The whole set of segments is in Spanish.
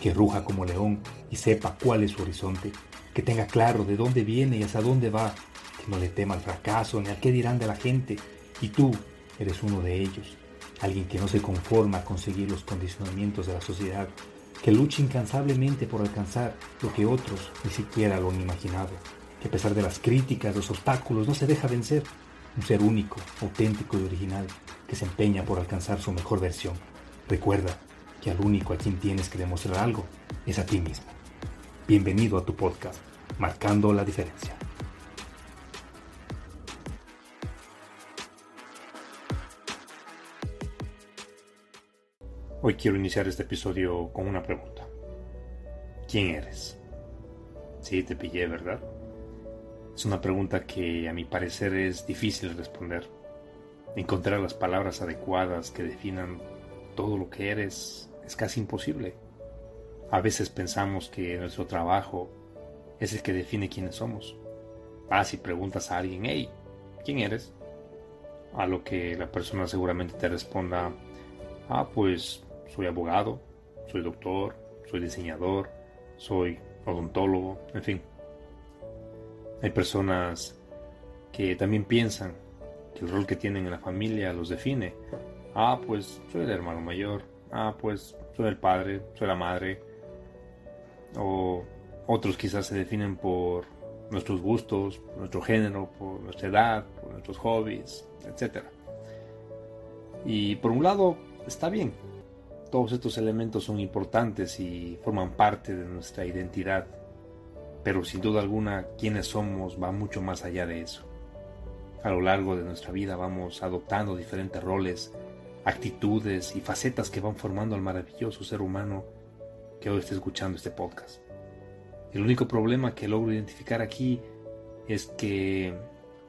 Que ruja como león y sepa cuál es su horizonte que tenga claro de dónde viene y hacia dónde va, que no le tema al fracaso ni al qué dirán de la gente. Y tú eres uno de ellos, alguien que no se conforma a conseguir los condicionamientos de la sociedad, que lucha incansablemente por alcanzar lo que otros ni siquiera lo han imaginado, que a pesar de las críticas, los obstáculos, no se deja vencer. Un ser único, auténtico y original, que se empeña por alcanzar su mejor versión. Recuerda que al único a quien tienes que demostrar algo es a ti mismo. Bienvenido a tu podcast, Marcando la Diferencia. Hoy quiero iniciar este episodio con una pregunta. ¿Quién eres? Sí, te pillé, ¿verdad? Es una pregunta que a mi parecer es difícil responder. Encontrar las palabras adecuadas que definan todo lo que eres es casi imposible. A veces pensamos que nuestro trabajo es el que define quiénes somos. Ah, si preguntas a alguien, hey, ¿quién eres? A lo que la persona seguramente te responda, ah, pues soy abogado, soy doctor, soy diseñador, soy odontólogo, en fin. Hay personas que también piensan que el rol que tienen en la familia los define. Ah, pues soy el hermano mayor. Ah, pues soy el padre, soy la madre o otros quizás se definen por nuestros gustos, nuestro género, por nuestra edad, por nuestros hobbies, etc. Y por un lado, está bien. Todos estos elementos son importantes y forman parte de nuestra identidad. Pero sin duda alguna, quienes somos va mucho más allá de eso. A lo largo de nuestra vida vamos adoptando diferentes roles, actitudes y facetas que van formando al maravilloso ser humano que hoy esté escuchando este podcast. El único problema que logro identificar aquí es que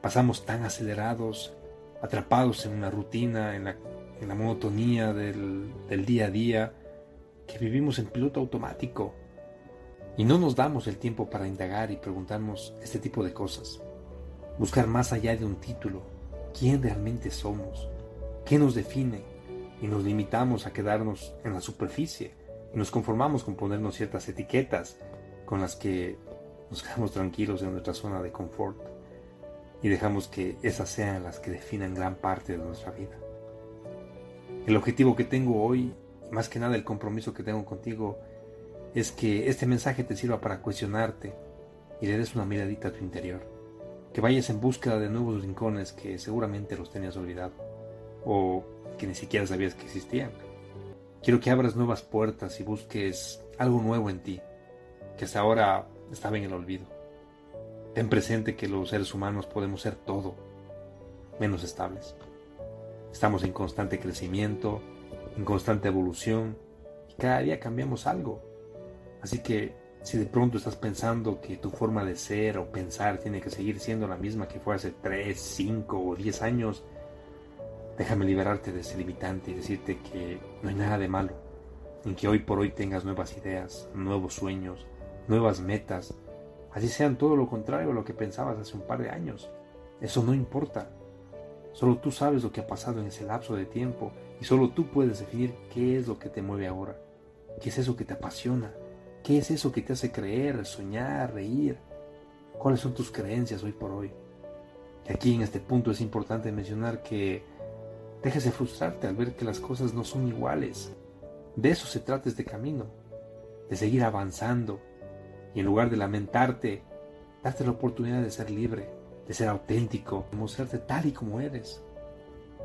pasamos tan acelerados, atrapados en una rutina, en la, monotonía del, del día a día, que vivimos en piloto automático y no nos damos el tiempo para indagar y preguntarnos este tipo de cosas. Buscar más allá de un título, quién realmente somos, qué nos define y nos limitamos a quedarnos en la superficie y nos conformamos con ponernos ciertas etiquetas con las que nos quedamos tranquilos en nuestra zona de confort y dejamos que esas sean las que definan gran parte de nuestra vida. El objetivo que tengo hoy, más que nada el compromiso que tengo contigo, es que este mensaje te sirva para cuestionarte y le des una miradita a tu interior. Que vayas en búsqueda de nuevos rincones que seguramente los tenías olvidado o que ni siquiera sabías que existían Quiero que abras nuevas puertas y busques algo nuevo en ti, que hasta ahora estaba en el olvido. Ten presente que los seres humanos podemos ser todo, menos estables. Estamos en constante crecimiento, en constante evolución, y cada día cambiamos algo. Así que si de pronto estás pensando que tu forma de ser o pensar tiene que seguir siendo la misma que fue hace 3, 5 o 10 años, Déjame liberarte de ese limitante y decirte que no hay nada de malo en que hoy por hoy tengas nuevas ideas, nuevos sueños, nuevas metas, así sean todo lo contrario a lo que pensabas hace un par de años. Eso no importa. Solo tú sabes lo que ha pasado en ese lapso de tiempo y solo tú puedes definir qué es lo que te mueve ahora, qué es eso que te apasiona, qué es eso que te hace creer, soñar, reír, cuáles son tus creencias hoy por hoy. Y aquí en este punto es importante mencionar que Dejes de frustrarte al ver que las cosas no son iguales. De eso se trata este camino, de seguir avanzando y en lugar de lamentarte, darte la oportunidad de ser libre, de ser auténtico, de mostrarte tal y como eres.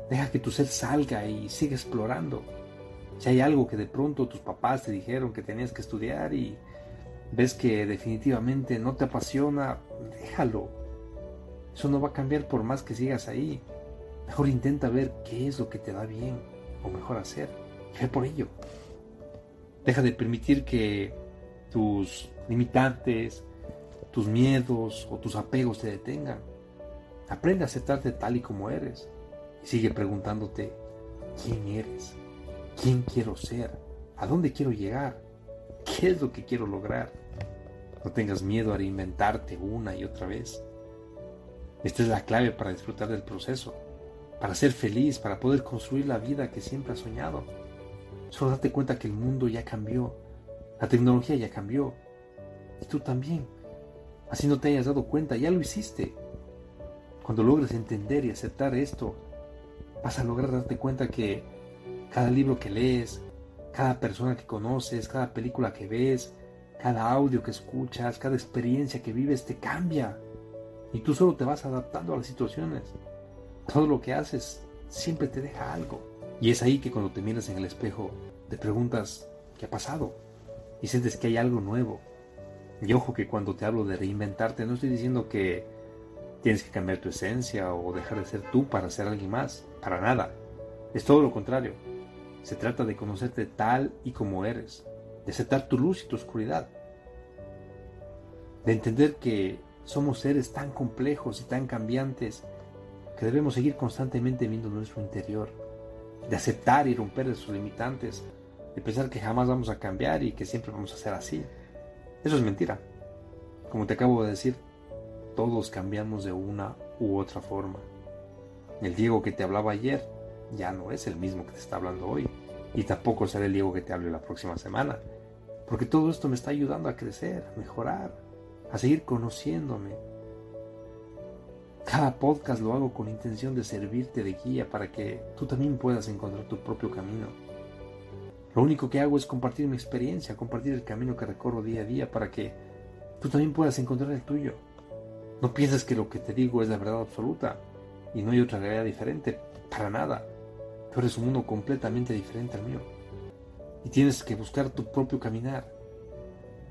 Deja que tu ser salga y siga explorando. Si hay algo que de pronto tus papás te dijeron que tenías que estudiar y ves que definitivamente no te apasiona, déjalo. Eso no va a cambiar por más que sigas ahí. Mejor intenta ver qué es lo que te da bien o mejor hacer ve por ello. Deja de permitir que tus limitantes, tus miedos o tus apegos te detengan. Aprende a aceptarte tal y como eres y sigue preguntándote, ¿quién eres? ¿Quién quiero ser? ¿A dónde quiero llegar? ¿Qué es lo que quiero lograr? No tengas miedo a reinventarte una y otra vez. Esta es la clave para disfrutar del proceso, para ser feliz, para poder construir la vida que siempre has soñado. Solo date cuenta que el mundo ya cambió, la tecnología ya cambió, y tú también. Así no te hayas dado cuenta, ya lo hiciste. Cuando logres entender y aceptar esto, vas a lograr darte cuenta que cada libro que lees, cada persona que conoces, cada película que ves, cada audio que escuchas, cada experiencia que vives te cambia. Y tú solo te vas adaptando a las situaciones. Todo lo que haces siempre te deja algo. Y es ahí que cuando te miras en el espejo te preguntas, ¿qué ha pasado? Y sientes que hay algo nuevo. Y ojo que cuando te hablo de reinventarte no estoy diciendo que tienes que cambiar tu esencia o dejar de ser tú para ser alguien más. Para nada. Es todo lo contrario. Se trata de conocerte tal y como eres, de aceptar tu luz y tu oscuridad, de entender que somos seres tan complejos y tan cambiantes que debemos seguir constantemente viendo nuestro interior, de aceptar y romper esos limitantes, de pensar que jamás vamos a cambiar y que siempre vamos a ser así. Eso es mentira. Como te acabo de decir, todos cambiamos de una u otra forma. El Diego que te hablaba ayer ya no es el mismo que te está hablando hoy. Y tampoco será el Diego que te hable la próxima semana. Porque todo esto me está ayudando a crecer, a mejorar, a seguir conociéndome. Cada podcast lo hago con intención de servirte de guía para que tú también puedas encontrar tu propio camino. Lo único que hago es compartir mi experiencia, compartir el camino que recorro día a día para que tú también puedas encontrar el tuyo. No pienses que lo que te digo es la verdad absoluta y no hay otra realidad diferente, para nada. Tú eres un mundo completamente diferente al mío. Y tienes que buscar tu propio caminar.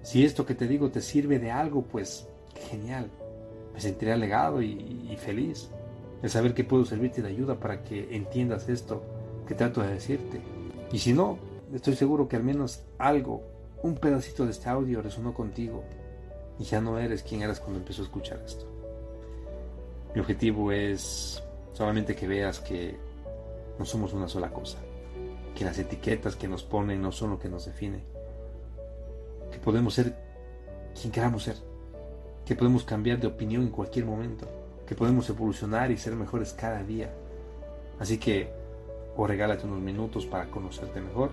Si esto que te digo te sirve de algo, pues genial. Me sentiré alegado y, feliz de saber que puedo servirte de ayuda para que entiendas esto que trato de decirte. Y si no, estoy seguro que al menos algo, un pedacito de este audio resonó contigo y ya no eres quien eras cuando empezó a escuchar esto. Mi objetivo es solamente que veas que no somos una sola cosa, que las etiquetas que nos ponen no son lo que nos define, que podemos ser quien queramos ser, que podemos cambiar de opinión en cualquier momento, que podemos evolucionar y ser mejores cada día. Así que o regálate unos minutos para conocerte mejor.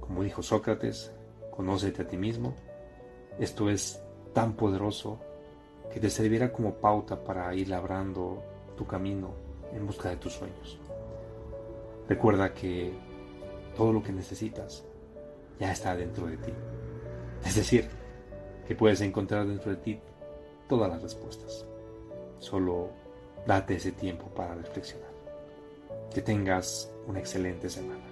Como dijo Sócrates, conócete a ti mismo. Esto es tan poderoso que te servirá como pauta para ir labrando tu camino en busca de tus sueños. Recuerda que todo lo que necesitas ya está dentro de ti. Es decir, que puedes encontrar dentro de ti todas las respuestas. Solo date ese tiempo para reflexionar. Que tengas una excelente semana.